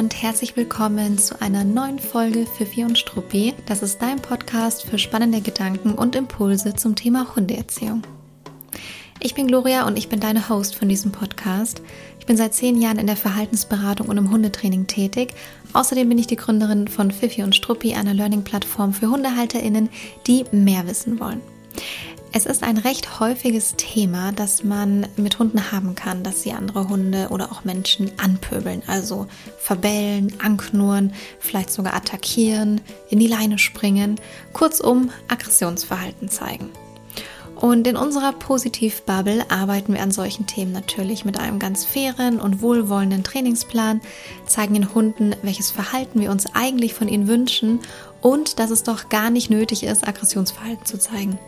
und herzlich willkommen zu einer neuen Folge Fifi und Struppi. Das ist dein Podcast für spannende Gedanken und Impulse zum Thema Hundeerziehung. Ich bin Gloria und ich bin deine Host von diesem Podcast. Ich bin seit zehn Jahren in der Verhaltensberatung und im Hundetraining tätig. Außerdem bin ich die Gründerin von Fifi und Struppi, einer Learning-Plattform für HundehalterInnen, die mehr wissen wollen. Es ist ein recht häufiges Thema, dass man mit Hunden haben kann, dass sie andere Hunde oder auch Menschen anpöbeln, also verbellen, anknurren, vielleicht sogar attackieren, in die Leine springen, kurzum Aggressionsverhalten zeigen. Und in unserer Positivbubble arbeiten wir an solchen Themen natürlich mit einem ganz fairen und wohlwollenden Trainingsplan, zeigen den Hunden, welches Verhalten wir uns eigentlich von ihnen wünschen und dass es doch gar nicht nötig ist, Aggressionsverhalten zu zeigen.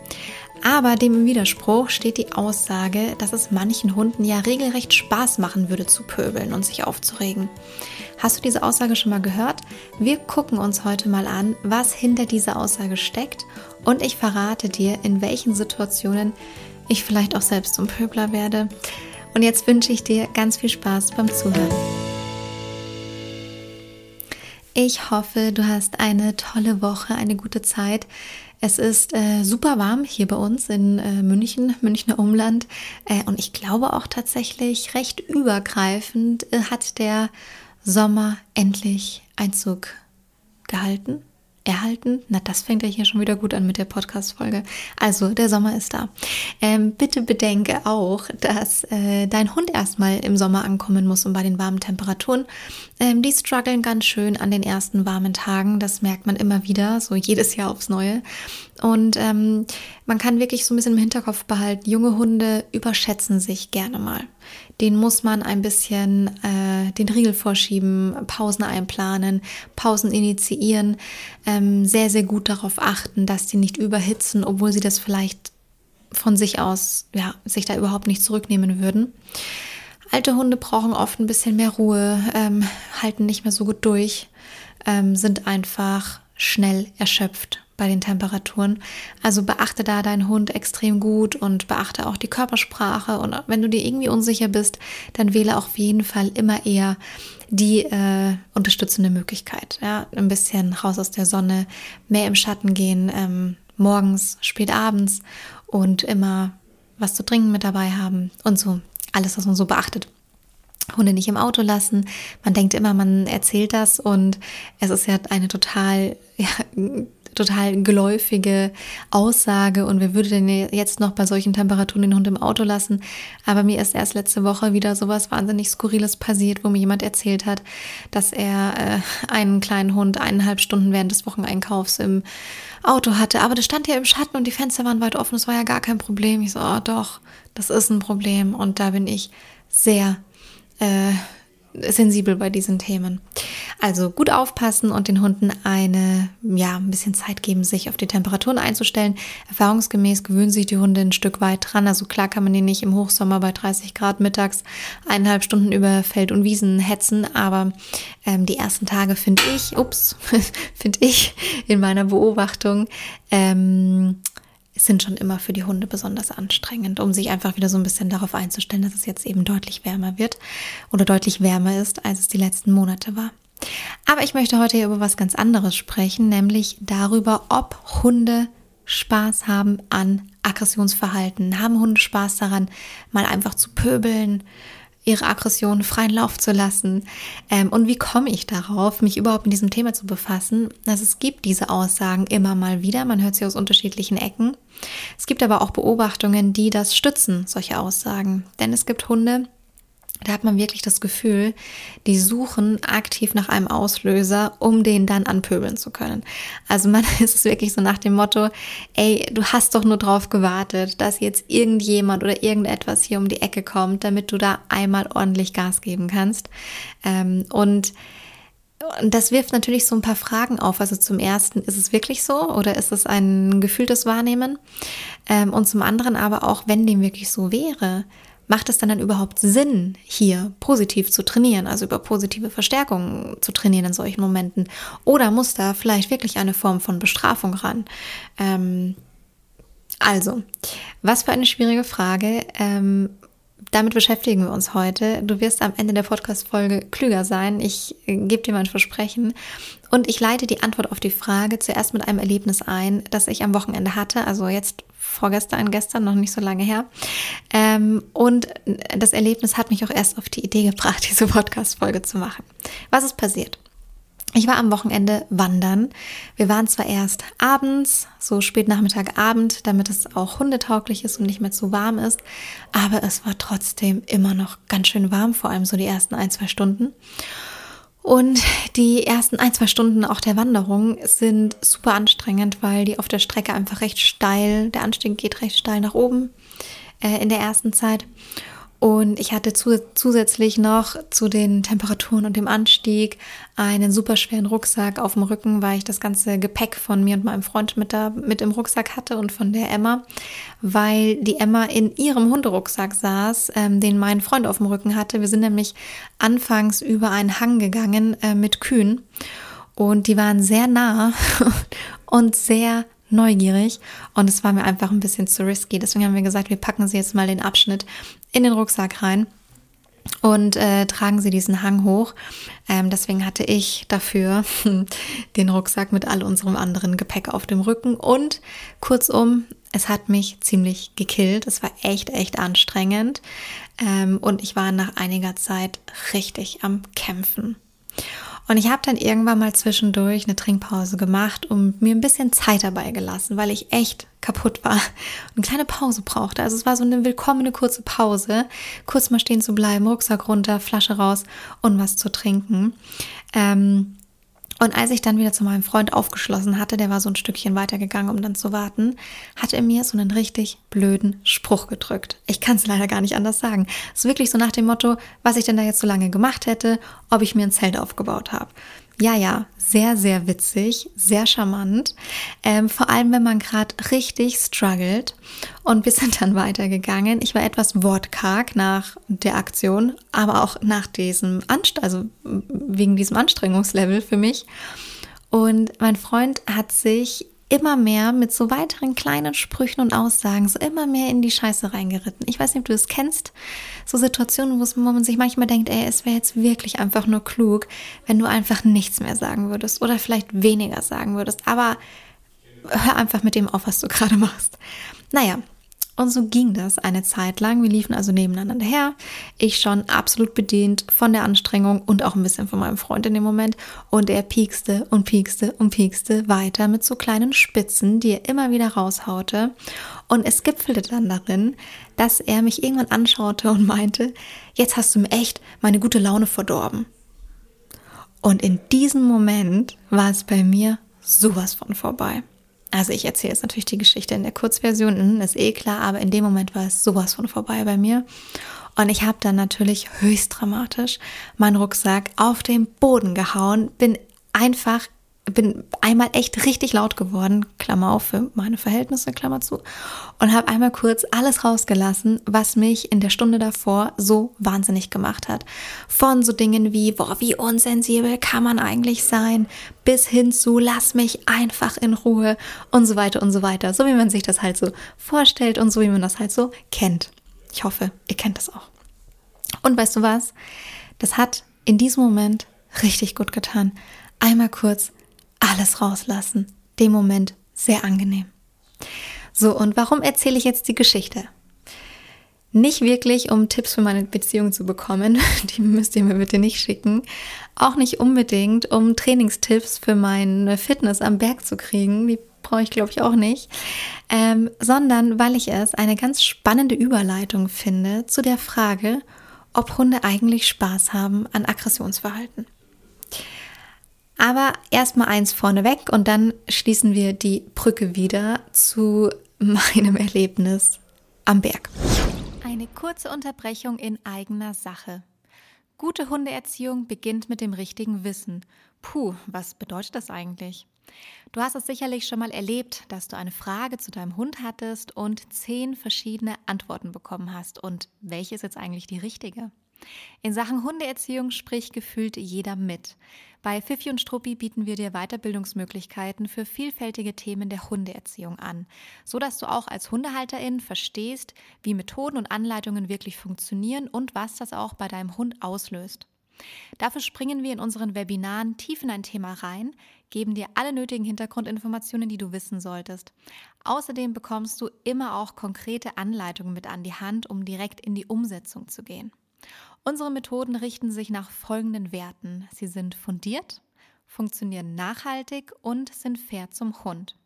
Aber dem im Widerspruch steht die Aussage, dass es manchen Hunden ja regelrecht Spaß machen würde zu pöbeln und sich aufzuregen. Hast du diese Aussage schon mal gehört? Wir gucken uns heute mal an, was hinter dieser Aussage steckt und ich verrate dir, in welchen Situationen ich vielleicht auch selbst zum Pöbler werde. Und jetzt wünsche ich dir ganz viel Spaß beim Zuhören. Ich hoffe, du hast eine tolle Woche, eine gute Zeit. Es ist äh, super warm hier bei uns in äh, München, Münchner Umland. Äh, und ich glaube auch tatsächlich recht übergreifend äh, hat der Sommer endlich Einzug gehalten erhalten. Na, das fängt ja hier schon wieder gut an mit der Podcast-Folge. Also, der Sommer ist da. Ähm, bitte bedenke auch, dass äh, dein Hund erstmal im Sommer ankommen muss und bei den warmen Temperaturen. Ähm, die strugglen ganz schön an den ersten warmen Tagen. Das merkt man immer wieder, so jedes Jahr aufs Neue. Und ähm, man kann wirklich so ein bisschen im Hinterkopf behalten, junge Hunde überschätzen sich gerne mal. Den muss man ein bisschen äh, den Riegel vorschieben, Pausen einplanen, Pausen initiieren, ähm, sehr, sehr gut darauf achten, dass die nicht überhitzen, obwohl sie das vielleicht von sich aus, ja, sich da überhaupt nicht zurücknehmen würden. Alte Hunde brauchen oft ein bisschen mehr Ruhe, ähm, halten nicht mehr so gut durch, ähm, sind einfach schnell erschöpft bei den Temperaturen. Also beachte da deinen Hund extrem gut und beachte auch die Körpersprache. Und wenn du dir irgendwie unsicher bist, dann wähle auf jeden Fall immer eher die äh, unterstützende Möglichkeit. Ja, ein bisschen raus aus der Sonne, mehr im Schatten gehen, ähm, morgens, spät abends und immer was zu trinken mit dabei haben und so. Alles, was man so beachtet. Hunde nicht im Auto lassen. Man denkt immer, man erzählt das und es ist ja eine total ja, total geläufige Aussage und wer würde denn jetzt noch bei solchen Temperaturen den Hund im Auto lassen? Aber mir ist erst letzte Woche wieder sowas wahnsinnig Skurriles passiert, wo mir jemand erzählt hat, dass er äh, einen kleinen Hund eineinhalb Stunden während des Wocheneinkaufs im Auto hatte. Aber das stand ja im Schatten und die Fenster waren weit offen. Das war ja gar kein Problem. Ich so, oh, doch, das ist ein Problem. Und da bin ich sehr äh, sensibel bei diesen Themen. Also gut aufpassen und den Hunden eine, ja, ein bisschen Zeit geben, sich auf die Temperaturen einzustellen. Erfahrungsgemäß gewöhnen sich die Hunde ein Stück weit dran. Also klar kann man die nicht im Hochsommer bei 30 Grad mittags eineinhalb Stunden über Feld und Wiesen hetzen, aber ähm, die ersten Tage finde ich, ups, finde ich in meiner Beobachtung, ähm, sind schon immer für die Hunde besonders anstrengend, um sich einfach wieder so ein bisschen darauf einzustellen, dass es jetzt eben deutlich wärmer wird oder deutlich wärmer ist, als es die letzten Monate war. Aber ich möchte heute hier über was ganz anderes sprechen, nämlich darüber, ob Hunde Spaß haben an Aggressionsverhalten. Haben Hunde Spaß daran, mal einfach zu pöbeln, ihre Aggression freien Lauf zu lassen. Ähm, und wie komme ich darauf, mich überhaupt mit diesem Thema zu befassen? Also es gibt diese Aussagen immer mal wieder, man hört sie aus unterschiedlichen Ecken. Es gibt aber auch Beobachtungen, die das stützen, solche Aussagen. Denn es gibt Hunde, da hat man wirklich das Gefühl, die suchen aktiv nach einem Auslöser, um den dann anpöbeln zu können. Also man ist es wirklich so nach dem Motto, ey, du hast doch nur drauf gewartet, dass jetzt irgendjemand oder irgendetwas hier um die Ecke kommt, damit du da einmal ordentlich Gas geben kannst. Ähm, und und das wirft natürlich so ein paar Fragen auf. Also zum ersten, ist es wirklich so oder ist es ein gefühltes Wahrnehmen? Ähm, und zum anderen aber auch, wenn dem wirklich so wäre, macht es dann, dann überhaupt Sinn, hier positiv zu trainieren, also über positive Verstärkung zu trainieren in solchen Momenten? Oder muss da vielleicht wirklich eine Form von Bestrafung ran? Ähm, also, was für eine schwierige Frage. Ähm, damit beschäftigen wir uns heute. Du wirst am Ende der Podcast-Folge klüger sein. Ich äh, gebe dir mein Versprechen. Und ich leite die Antwort auf die Frage zuerst mit einem Erlebnis ein, das ich am Wochenende hatte. Also jetzt vorgestern, gestern, noch nicht so lange her. Ähm, und das Erlebnis hat mich auch erst auf die Idee gebracht, diese Podcast-Folge zu machen. Was ist passiert? Ich war am Wochenende wandern. Wir waren zwar erst abends, so spät Nachmittag, Abend, damit es auch hundetauglich ist und nicht mehr zu warm ist, aber es war trotzdem immer noch ganz schön warm, vor allem so die ersten ein, zwei Stunden. Und die ersten ein, zwei Stunden auch der Wanderung sind super anstrengend, weil die auf der Strecke einfach recht steil, der Anstieg geht recht steil nach oben äh, in der ersten Zeit. Und ich hatte zusätzlich noch zu den Temperaturen und dem Anstieg einen super schweren Rucksack auf dem Rücken, weil ich das ganze Gepäck von mir und meinem Freund mit, da, mit im Rucksack hatte und von der Emma, weil die Emma in ihrem Hunderucksack saß, ähm, den mein Freund auf dem Rücken hatte. Wir sind nämlich anfangs über einen Hang gegangen äh, mit Kühen und die waren sehr nah und sehr neugierig und es war mir einfach ein bisschen zu risky. Deswegen haben wir gesagt, wir packen sie jetzt mal den Abschnitt in den Rucksack rein und äh, tragen sie diesen Hang hoch. Ähm, deswegen hatte ich dafür den Rucksack mit all unserem anderen Gepäck auf dem Rücken und kurzum, es hat mich ziemlich gekillt. Es war echt, echt anstrengend ähm, und ich war nach einiger Zeit richtig am Kämpfen. Und ich habe dann irgendwann mal zwischendurch eine Trinkpause gemacht und mir ein bisschen Zeit dabei gelassen, weil ich echt kaputt war und eine kleine Pause brauchte. Also es war so eine willkommene kurze Pause, kurz mal stehen zu bleiben, Rucksack runter, Flasche raus und was zu trinken. Ähm, und als ich dann wieder zu meinem Freund aufgeschlossen hatte, der war so ein Stückchen weitergegangen, um dann zu warten, hat er mir so einen richtig blöden Spruch gedrückt. Ich kann es leider gar nicht anders sagen. Es ist wirklich so nach dem Motto, was ich denn da jetzt so lange gemacht hätte, ob ich mir ein Zelt aufgebaut habe. Ja, ja, sehr, sehr witzig, sehr charmant. Ähm, vor allem, wenn man gerade richtig struggelt. Und wir sind dann weitergegangen. Ich war etwas wortkarg nach der Aktion, aber auch nach diesem Anst also wegen diesem Anstrengungslevel für mich. Und mein Freund hat sich immer mehr mit so weiteren kleinen Sprüchen und Aussagen so immer mehr in die Scheiße reingeritten. Ich weiß nicht, ob du es kennst, so Situationen, wo man sich manchmal denkt, ey, es wäre jetzt wirklich einfach nur klug, wenn du einfach nichts mehr sagen würdest oder vielleicht weniger sagen würdest. Aber hör einfach mit dem auf, was du gerade machst. Naja, und so ging das eine Zeit lang. Wir liefen also nebeneinander her. Ich schon absolut bedient von der Anstrengung und auch ein bisschen von meinem Freund in dem Moment. Und er piekste und piekste und piekste weiter mit so kleinen Spitzen, die er immer wieder raushaute. Und es gipfelte dann darin, dass er mich irgendwann anschaute und meinte, jetzt hast du mir echt meine gute Laune verdorben. Und in diesem Moment war es bei mir sowas von vorbei. Also ich erzähle jetzt natürlich die Geschichte in der Kurzversion, hm, ist eh klar, aber in dem Moment war es sowas von vorbei bei mir. Und ich habe dann natürlich höchst dramatisch meinen Rucksack auf den Boden gehauen, bin einfach bin einmal echt richtig laut geworden, Klammer auf für meine Verhältnisse, Klammer zu, und habe einmal kurz alles rausgelassen, was mich in der Stunde davor so wahnsinnig gemacht hat. Von so Dingen wie, boah, wie unsensibel kann man eigentlich sein, bis hin zu, lass mich einfach in Ruhe und so weiter und so weiter. So wie man sich das halt so vorstellt und so wie man das halt so kennt. Ich hoffe, ihr kennt das auch. Und weißt du was? Das hat in diesem Moment richtig gut getan. Einmal kurz alles rauslassen. Dem Moment sehr angenehm. So, und warum erzähle ich jetzt die Geschichte? Nicht wirklich, um Tipps für meine Beziehung zu bekommen, die müsst ihr mir bitte nicht schicken. Auch nicht unbedingt, um Trainingstipps für meine Fitness am Berg zu kriegen, die brauche ich glaube ich auch nicht, ähm, sondern weil ich es eine ganz spannende Überleitung finde zu der Frage, ob Hunde eigentlich Spaß haben an Aggressionsverhalten. Aber erstmal eins vorneweg und dann schließen wir die Brücke wieder zu meinem Erlebnis am Berg. Eine kurze Unterbrechung in eigener Sache. Gute Hundeerziehung beginnt mit dem richtigen Wissen. Puh, was bedeutet das eigentlich? Du hast es sicherlich schon mal erlebt, dass du eine Frage zu deinem Hund hattest und zehn verschiedene Antworten bekommen hast. Und welche ist jetzt eigentlich die richtige? In Sachen Hundeerziehung spricht gefühlt jeder mit. Bei Fifi und Struppi bieten wir dir Weiterbildungsmöglichkeiten für vielfältige Themen der Hundeerziehung an, so dass du auch als Hundehalterin verstehst, wie Methoden und Anleitungen wirklich funktionieren und was das auch bei deinem Hund auslöst. Dafür springen wir in unseren Webinaren tief in ein Thema rein, geben dir alle nötigen Hintergrundinformationen, die du wissen solltest. Außerdem bekommst du immer auch konkrete Anleitungen mit an die Hand, um direkt in die Umsetzung zu gehen. Unsere Methoden richten sich nach folgenden Werten. Sie sind fundiert, funktionieren nachhaltig und sind fair zum Hund.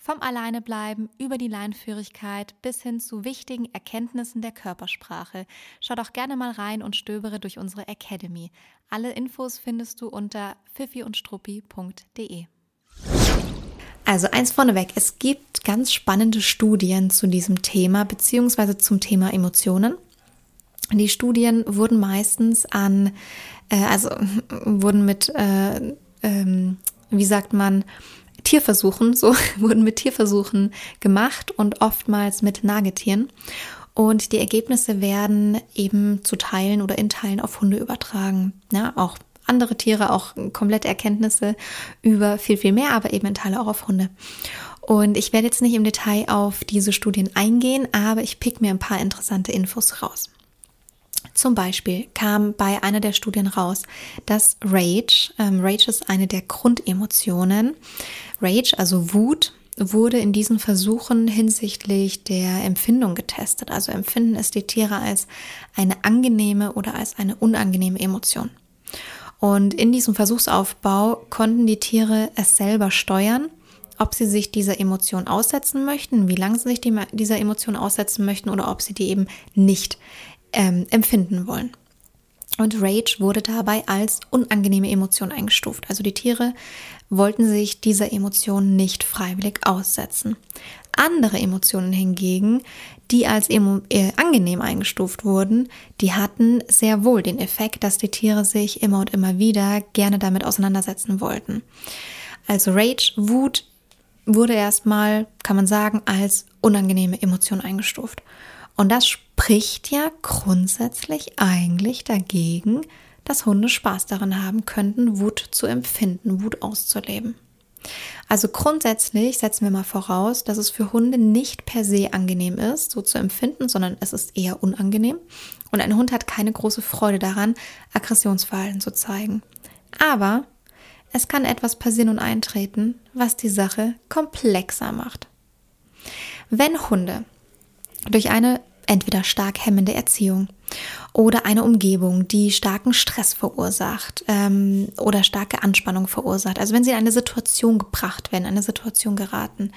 Vom Alleinebleiben über die Leinführigkeit bis hin zu wichtigen Erkenntnissen der Körpersprache. Schau doch gerne mal rein und stöbere durch unsere Academy. Alle Infos findest du unter pfiffiundstruppi.de. Also eins vorneweg, es gibt ganz spannende Studien zu diesem Thema beziehungsweise zum Thema Emotionen. Die Studien wurden meistens an, äh, also wurden mit, äh, ähm, wie sagt man, Tierversuchen, so wurden mit Tierversuchen gemacht und oftmals mit Nagetieren. Und die Ergebnisse werden eben zu Teilen oder in Teilen auf Hunde übertragen. Ja, auch andere Tiere, auch komplette Erkenntnisse über viel, viel mehr, aber eben in Teile auch auf Hunde. Und ich werde jetzt nicht im Detail auf diese Studien eingehen, aber ich pick mir ein paar interessante Infos raus. Zum Beispiel kam bei einer der Studien raus, dass Rage, ähm, Rage ist eine der Grundemotionen, Rage, also Wut, wurde in diesen Versuchen hinsichtlich der Empfindung getestet. Also empfinden es die Tiere als eine angenehme oder als eine unangenehme Emotion. Und in diesem Versuchsaufbau konnten die Tiere es selber steuern, ob sie sich dieser Emotion aussetzen möchten, wie lange sie sich dieser Emotion aussetzen möchten oder ob sie die eben nicht ähm, empfinden wollen. Und Rage wurde dabei als unangenehme Emotion eingestuft. Also die Tiere wollten sich dieser Emotion nicht freiwillig aussetzen. Andere Emotionen hingegen, die als äh, angenehm eingestuft wurden, die hatten sehr wohl den Effekt, dass die Tiere sich immer und immer wieder gerne damit auseinandersetzen wollten. Also Rage, Wut wurde erstmal, kann man sagen, als unangenehme Emotion eingestuft. Und das spricht ja grundsätzlich eigentlich dagegen, dass Hunde Spaß daran haben könnten, Wut zu empfinden, Wut auszuleben. Also grundsätzlich setzen wir mal voraus, dass es für Hunde nicht per se angenehm ist, so zu empfinden, sondern es ist eher unangenehm. Und ein Hund hat keine große Freude daran, Aggressionsverhalten zu zeigen. Aber es kann etwas passieren und eintreten, was die Sache komplexer macht. Wenn Hunde durch eine entweder stark hemmende Erziehung oder eine Umgebung, die starken Stress verursacht ähm, oder starke Anspannung verursacht. Also wenn sie in eine Situation gebracht werden, eine Situation geraten,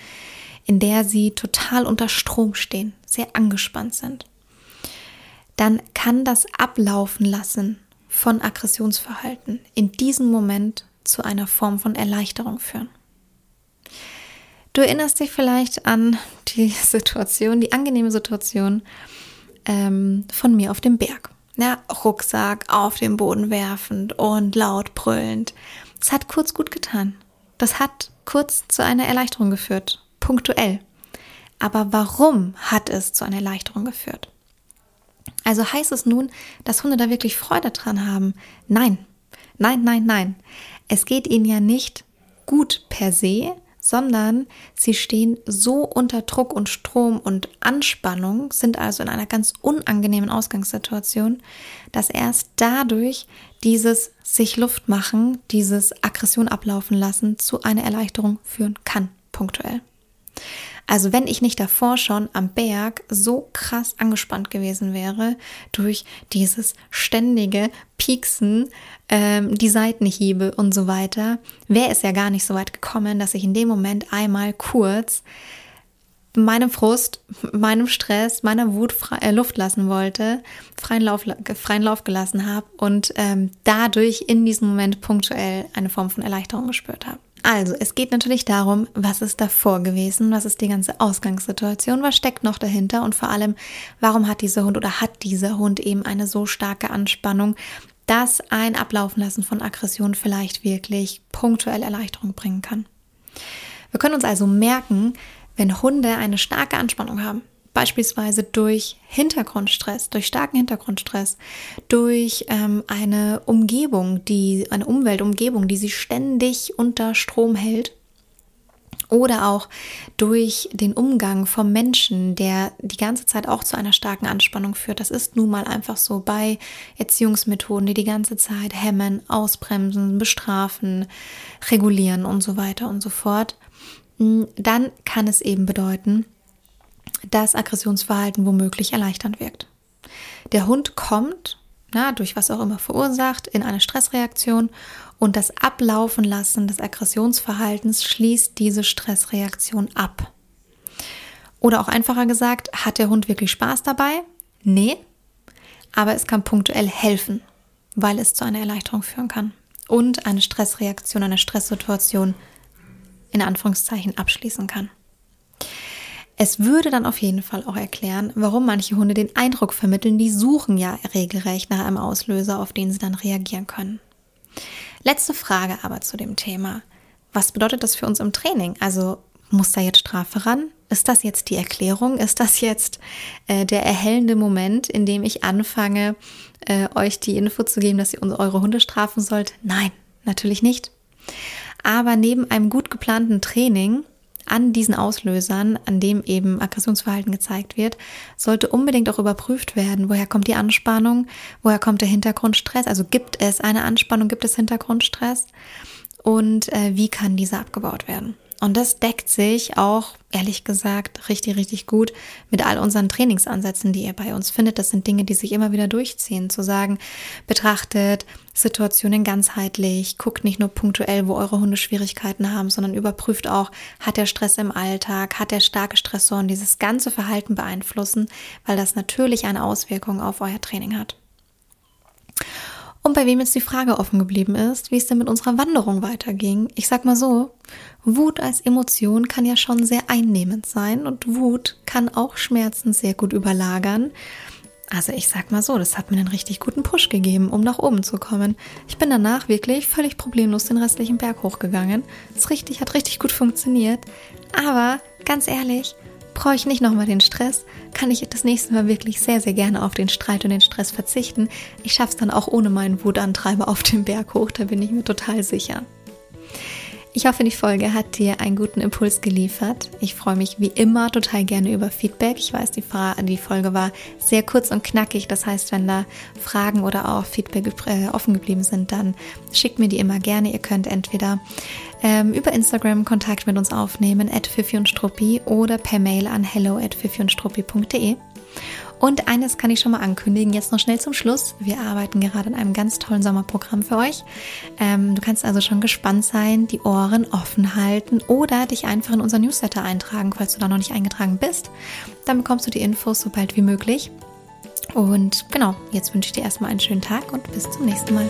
in der sie total unter Strom stehen, sehr angespannt sind, dann kann das Ablaufen lassen von Aggressionsverhalten in diesem Moment zu einer Form von Erleichterung führen. Du erinnerst dich vielleicht an die Situation, die angenehme Situation ähm, von mir auf dem Berg. Ja, Rucksack auf den Boden werfend und laut brüllend. Das hat kurz gut getan. Das hat kurz zu einer Erleichterung geführt, punktuell. Aber warum hat es zu einer Erleichterung geführt? Also heißt es nun, dass Hunde da wirklich Freude dran haben? Nein, nein, nein, nein. Es geht ihnen ja nicht gut per se, sondern sie stehen so unter Druck und Strom und Anspannung, sind also in einer ganz unangenehmen Ausgangssituation, dass erst dadurch dieses sich Luft machen, dieses Aggression ablaufen lassen zu einer Erleichterung führen kann, punktuell. Also wenn ich nicht davor schon am Berg so krass angespannt gewesen wäre durch dieses ständige Pieksen, ähm, die Seitenhiebe und so weiter, wäre es ja gar nicht so weit gekommen, dass ich in dem Moment einmal kurz meinem Frust, meinem Stress, meiner Wut frei, äh, Luft lassen wollte, freien Lauf, freien Lauf gelassen habe und ähm, dadurch in diesem Moment punktuell eine Form von Erleichterung gespürt habe. Also, es geht natürlich darum, was ist davor gewesen, was ist die ganze Ausgangssituation, was steckt noch dahinter und vor allem, warum hat dieser Hund oder hat dieser Hund eben eine so starke Anspannung, dass ein Ablaufen lassen von Aggression vielleicht wirklich punktuell Erleichterung bringen kann. Wir können uns also merken, wenn Hunde eine starke Anspannung haben, beispielsweise durch Hintergrundstress, durch starken Hintergrundstress, durch ähm, eine Umgebung, die, eine Umweltumgebung, die sie ständig unter Strom hält, oder auch durch den Umgang vom Menschen, der die ganze Zeit auch zu einer starken Anspannung führt. Das ist nun mal einfach so bei Erziehungsmethoden, die die ganze Zeit hemmen, ausbremsen, bestrafen, regulieren und so weiter und so fort. Hm, dann kann es eben bedeuten, dass Aggressionsverhalten womöglich erleichternd wirkt. Der Hund kommt, na, durch was auch immer verursacht, in eine Stressreaktion und das Ablaufen lassen des Aggressionsverhaltens schließt diese Stressreaktion ab. Oder auch einfacher gesagt, hat der Hund wirklich Spaß dabei? Nee, aber es kann punktuell helfen, weil es zu einer Erleichterung führen kann und eine Stressreaktion, eine Stresssituation in Anführungszeichen abschließen kann. Es würde dann auf jeden Fall auch erklären, warum manche Hunde den Eindruck vermitteln, die suchen ja regelrecht nach einem Auslöser, auf den sie dann reagieren können. Letzte Frage aber zu dem Thema. Was bedeutet das für uns im Training? Also muss da jetzt Strafe ran? Ist das jetzt die Erklärung? Ist das jetzt äh, der erhellende Moment, in dem ich anfange, äh, euch die Info zu geben, dass ihr eure Hunde strafen sollt? Nein, natürlich nicht. Aber neben einem gut geplanten Training an diesen Auslösern, an dem eben Aggressionsverhalten gezeigt wird, sollte unbedingt auch überprüft werden, woher kommt die Anspannung, woher kommt der Hintergrundstress, also gibt es eine Anspannung, gibt es Hintergrundstress? Und äh, wie kann dieser abgebaut werden. Und das deckt sich auch, ehrlich gesagt, richtig, richtig gut mit all unseren Trainingsansätzen, die ihr bei uns findet. Das sind Dinge, die sich immer wieder durchziehen. Zu sagen, betrachtet Situationen ganzheitlich, guckt nicht nur punktuell, wo eure Hunde Schwierigkeiten haben, sondern überprüft auch, hat der Stress im Alltag, hat der starke Stressoren dieses ganze Verhalten beeinflussen, weil das natürlich eine Auswirkung auf euer Training hat. Und bei wem jetzt die Frage offen geblieben ist, wie es denn mit unserer Wanderung weiterging. Ich sag mal so, Wut als Emotion kann ja schon sehr einnehmend sein und Wut kann auch Schmerzen sehr gut überlagern. Also ich sag mal so, das hat mir einen richtig guten Push gegeben, um nach oben zu kommen. Ich bin danach wirklich völlig problemlos den restlichen Berg hochgegangen. Das richtig, hat richtig gut funktioniert. Aber ganz ehrlich, brauche ich nicht nochmal den Stress, kann ich das nächste Mal wirklich sehr, sehr gerne auf den Streit und den Stress verzichten. Ich schaffe es dann auch ohne meinen Wutantreiber auf dem Berg hoch, da bin ich mir total sicher. Ich hoffe, die Folge hat dir einen guten Impuls geliefert. Ich freue mich wie immer total gerne über Feedback. Ich weiß, die, die Folge war sehr kurz und knackig. Das heißt, wenn da Fragen oder auch Feedback äh, offen geblieben sind, dann schickt mir die immer gerne. Ihr könnt entweder ähm, über Instagram Kontakt mit uns aufnehmen, at und Struppi, oder per Mail an hello at struppi.de. Und eines kann ich schon mal ankündigen, jetzt noch schnell zum Schluss. Wir arbeiten gerade an einem ganz tollen Sommerprogramm für euch. Ähm, du kannst also schon gespannt sein, die Ohren offen halten oder dich einfach in unser Newsletter eintragen, falls du da noch nicht eingetragen bist. Dann bekommst du die Infos so bald wie möglich. Und genau, jetzt wünsche ich dir erstmal einen schönen Tag und bis zum nächsten Mal.